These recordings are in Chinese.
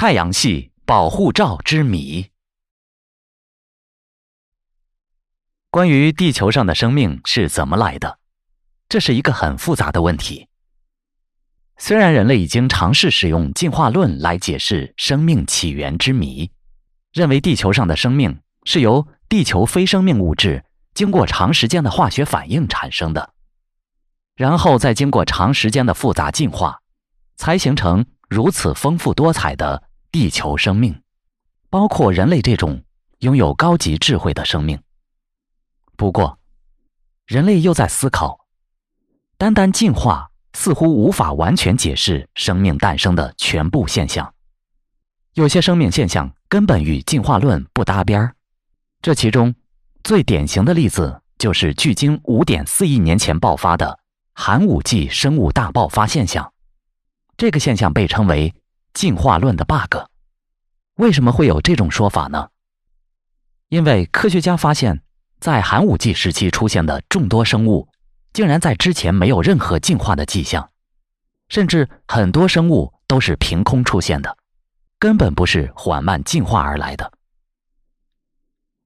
太阳系保护罩之谜。关于地球上的生命是怎么来的，这是一个很复杂的问题。虽然人类已经尝试使用进化论来解释生命起源之谜，认为地球上的生命是由地球非生命物质经过长时间的化学反应产生的，然后再经过长时间的复杂进化，才形成如此丰富多彩的地球生命，包括人类这种拥有高级智慧的生命。不过，人类又在思考，单单进化。似乎无法完全解释生命诞生的全部现象，有些生命现象根本与进化论不搭边儿。这其中最典型的例子就是距今五点四亿年前爆发的寒武纪生物大爆发现象。这个现象被称为进化论的 bug。为什么会有这种说法呢？因为科学家发现，在寒武纪时期出现的众多生物。竟然在之前没有任何进化的迹象，甚至很多生物都是凭空出现的，根本不是缓慢进化而来的。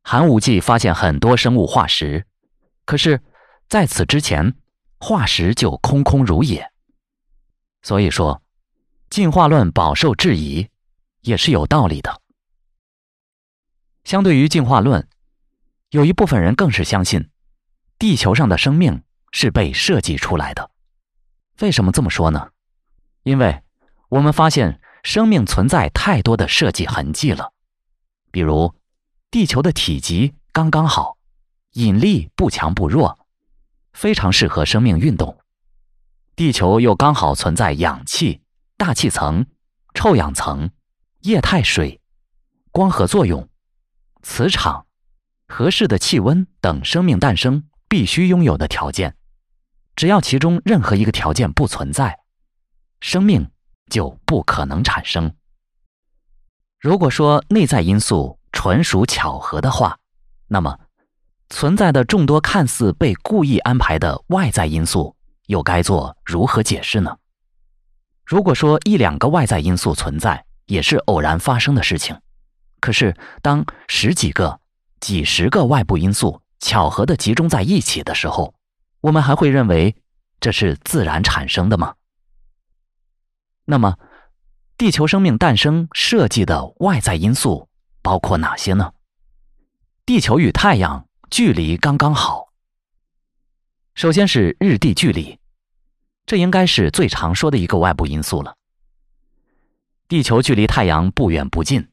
寒武纪发现很多生物化石，可是在此之前，化石就空空如也。所以说，进化论饱受质疑，也是有道理的。相对于进化论，有一部分人更是相信，地球上的生命。是被设计出来的。为什么这么说呢？因为我们发现生命存在太多的设计痕迹了。比如，地球的体积刚刚好，引力不强不弱，非常适合生命运动。地球又刚好存在氧气、大气层、臭氧层、液态水、光合作用、磁场、合适的气温等生命诞生必须拥有的条件。只要其中任何一个条件不存在，生命就不可能产生。如果说内在因素纯属巧合的话，那么存在的众多看似被故意安排的外在因素又该做如何解释呢？如果说一两个外在因素存在也是偶然发生的事情，可是当十几个、几十个外部因素巧合的集中在一起的时候，我们还会认为这是自然产生的吗？那么，地球生命诞生设计的外在因素包括哪些呢？地球与太阳距离刚刚好。首先是日地距离，这应该是最常说的一个外部因素了。地球距离太阳不远不近，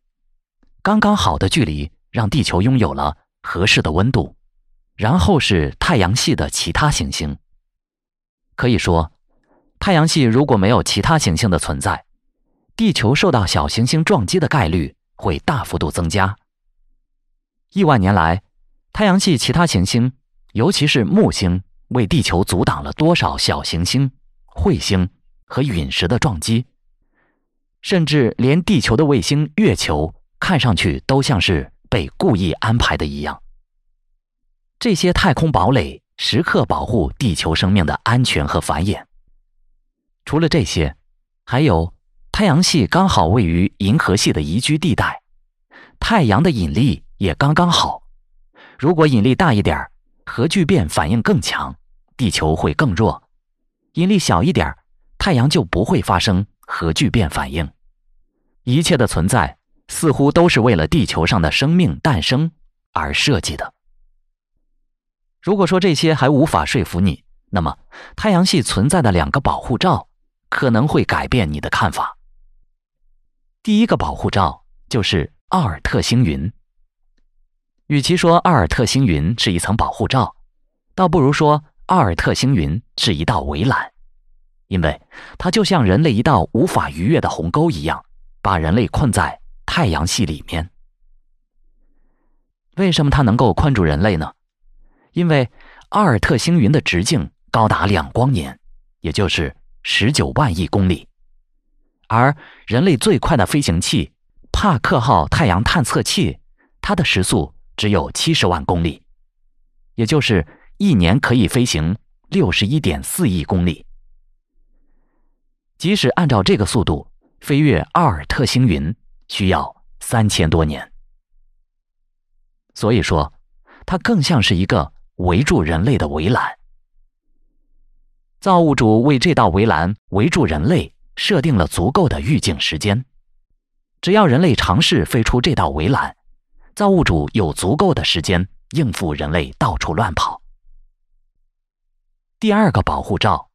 刚刚好的距离让地球拥有了合适的温度。然后是太阳系的其他行星。可以说，太阳系如果没有其他行星的存在，地球受到小行星撞击的概率会大幅度增加。亿万年来，太阳系其他行星，尤其是木星，为地球阻挡了多少小行星、彗星和陨石的撞击？甚至连地球的卫星月球，看上去都像是被故意安排的一样。这些太空堡垒时刻保护地球生命的安全和繁衍。除了这些，还有太阳系刚好位于银河系的宜居地带，太阳的引力也刚刚好。如果引力大一点核聚变反应更强，地球会更弱；引力小一点太阳就不会发生核聚变反应。一切的存在似乎都是为了地球上的生命诞生而设计的。如果说这些还无法说服你，那么太阳系存在的两个保护罩可能会改变你的看法。第一个保护罩就是奥尔特星云。与其说奥尔特星云是一层保护罩，倒不如说奥尔特星云是一道围栏，因为它就像人类一道无法逾越的鸿沟一样，把人类困在太阳系里面。为什么它能够困住人类呢？因为阿尔特星云的直径高达两光年，也就是十九万亿公里，而人类最快的飞行器帕克号太阳探测器，它的时速只有七十万公里，也就是一年可以飞行六十一点四亿公里。即使按照这个速度飞越奥尔特星云，需要三千多年。所以说，它更像是一个围住人类的围栏。造物主为这道围栏围住人类设定了足够的预警时间，只要人类尝试飞出这道围栏，造物主有足够的时间应付人类到处乱跑。第二个保护罩，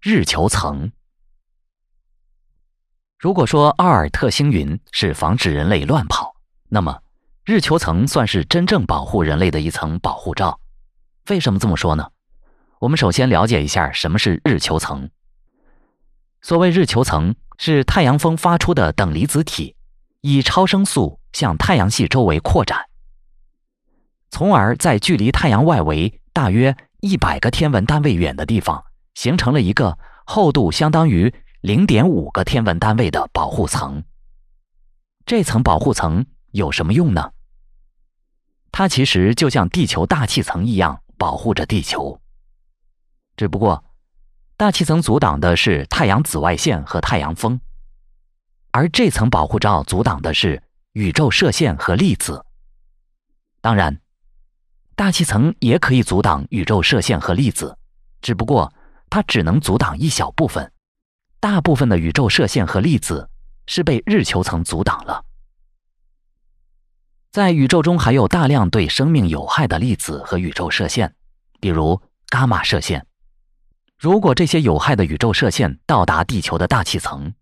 日球层。如果说奥尔特星云是防止人类乱跑，那么日球层算是真正保护人类的一层保护罩。为什么这么说呢？我们首先了解一下什么是日球层。所谓日球层，是太阳风发出的等离子体以超声速向太阳系周围扩展，从而在距离太阳外围大约一百个天文单位远的地方，形成了一个厚度相当于零点五个天文单位的保护层。这层保护层有什么用呢？它其实就像地球大气层一样，保护着地球。只不过，大气层阻挡的是太阳紫外线和太阳风，而这层保护罩阻挡的是宇宙射线和粒子。当然，大气层也可以阻挡宇宙射线和粒子，只不过它只能阻挡一小部分，大部分的宇宙射线和粒子是被日球层阻挡了。在宇宙中还有大量对生命有害的粒子和宇宙射线，比如伽马射线。如果这些有害的宇宙射线到达地球的大气层，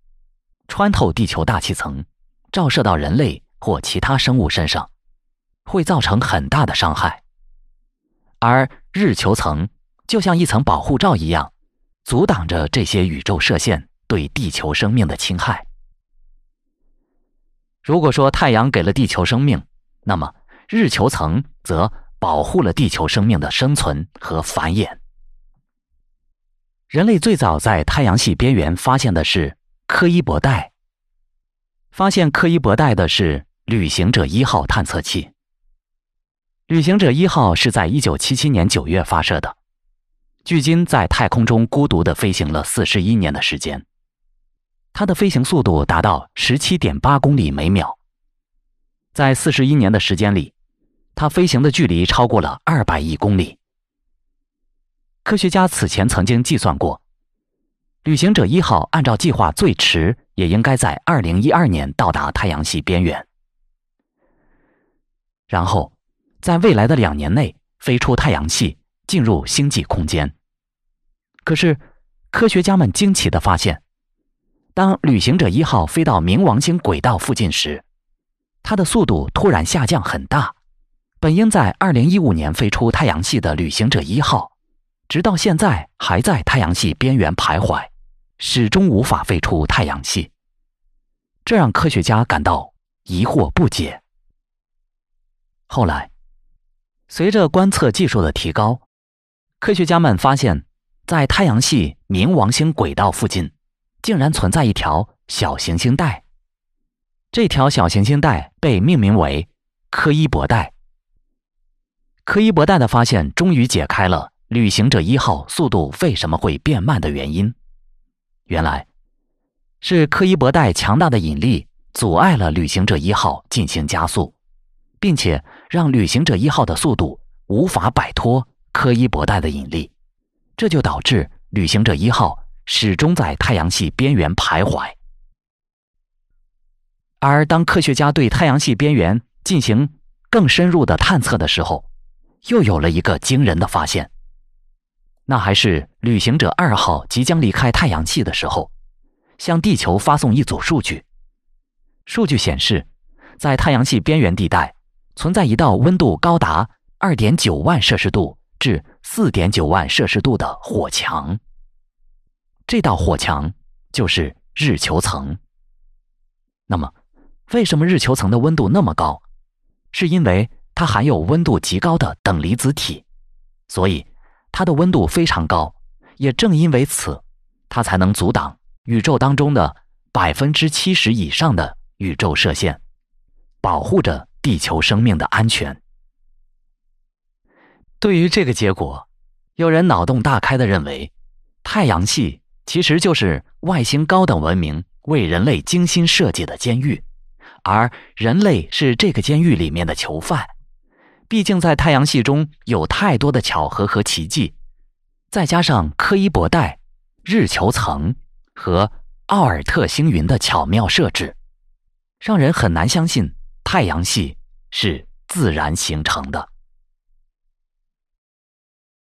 穿透地球大气层，照射到人类或其他生物身上，会造成很大的伤害。而日球层就像一层保护罩一样，阻挡着这些宇宙射线对地球生命的侵害。如果说太阳给了地球生命，那么日球层则保护了地球生命的生存和繁衍。人类最早在太阳系边缘发现的是柯伊伯带。发现柯伊伯带的是旅行者一号探测器。旅行者一号是在一九七七年九月发射的，距今在太空中孤独的飞行了四十一年的时间。它的飞行速度达到十七点八公里每秒。在四十一年的时间里，它飞行的距离超过了二百亿公里。科学家此前曾经计算过，旅行者一号按照计划最迟也应该在二零一二年到达太阳系边缘，然后在未来的两年内飞出太阳系，进入星际空间。可是，科学家们惊奇的发现，当旅行者一号飞到冥王星轨道附近时，它的速度突然下降很大。本应在二零一五年飞出太阳系的旅行者一号。直到现在还在太阳系边缘徘徊，始终无法飞出太阳系，这让科学家感到疑惑不解。后来，随着观测技术的提高，科学家们发现，在太阳系冥王星轨道附近，竟然存在一条小行星带。这条小行星带被命名为柯伊伯带。柯伊伯带的发现终于解开了。旅行者一号速度为什么会变慢的原因，原来是柯伊伯带强大的引力阻碍了旅行者一号进行加速，并且让旅行者一号的速度无法摆脱柯伊伯带的引力，这就导致旅行者一号始终在太阳系边缘徘徊。而当科学家对太阳系边缘进行更深入的探测的时候，又有了一个惊人的发现。那还是旅行者二号即将离开太阳系的时候，向地球发送一组数据。数据显示，在太阳系边缘地带存在一道温度高达二点九万摄氏度至四点九万摄氏度的火墙。这道火墙就是日球层。那么，为什么日球层的温度那么高？是因为它含有温度极高的等离子体，所以。它的温度非常高，也正因为此，它才能阻挡宇宙当中的百分之七十以上的宇宙射线，保护着地球生命的安全。对于这个结果，有人脑洞大开的认为，太阳系其实就是外星高等文明为人类精心设计的监狱，而人类是这个监狱里面的囚犯。毕竟在太阳系中有太多的巧合和奇迹，再加上柯伊伯带、日球层和奥尔特星云的巧妙设置，让人很难相信太阳系是自然形成的。